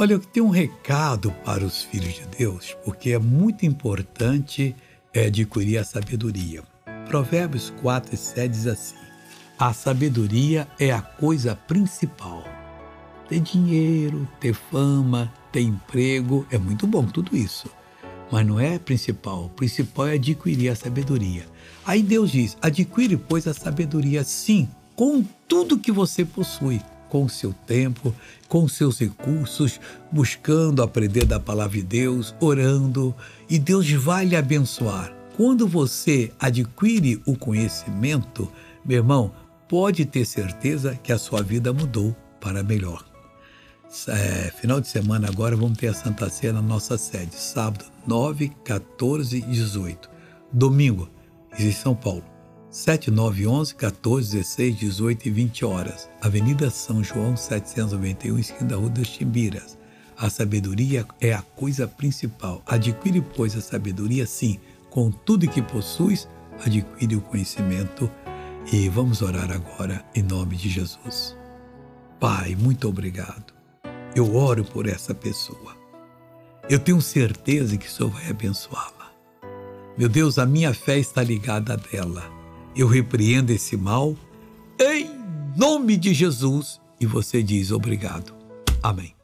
Olha, eu tenho um recado para os filhos de Deus, porque é muito importante é, adquirir a sabedoria. Provérbios 4 e 7 diz assim: A sabedoria é a coisa principal. Ter dinheiro, ter fama, ter emprego, é muito bom tudo isso. Mas não é principal. O principal é adquirir a sabedoria. Aí Deus diz: adquire, pois, a sabedoria, sim, com tudo que você possui com seu tempo, com seus recursos, buscando aprender da palavra de Deus, orando, e Deus vai lhe abençoar. Quando você adquire o conhecimento, meu irmão, pode ter certeza que a sua vida mudou para melhor. É, final de semana agora vamos ter a Santa Ceia na nossa sede, sábado 9, 14 e 18. Domingo, em São Paulo. 7, 9, 11, 14, 16, 18 e 20 horas. Avenida São João, 791, esquina da Rua das Timbiras. A sabedoria é a coisa principal. Adquire, pois, a sabedoria, sim. Com tudo que possuis, adquire o conhecimento. E vamos orar agora em nome de Jesus. Pai, muito obrigado. Eu oro por essa pessoa. Eu tenho certeza que o Senhor vai abençoá-la. Meu Deus, a minha fé está ligada a dela eu repreendo esse mal em nome de Jesus e você diz obrigado. Amém.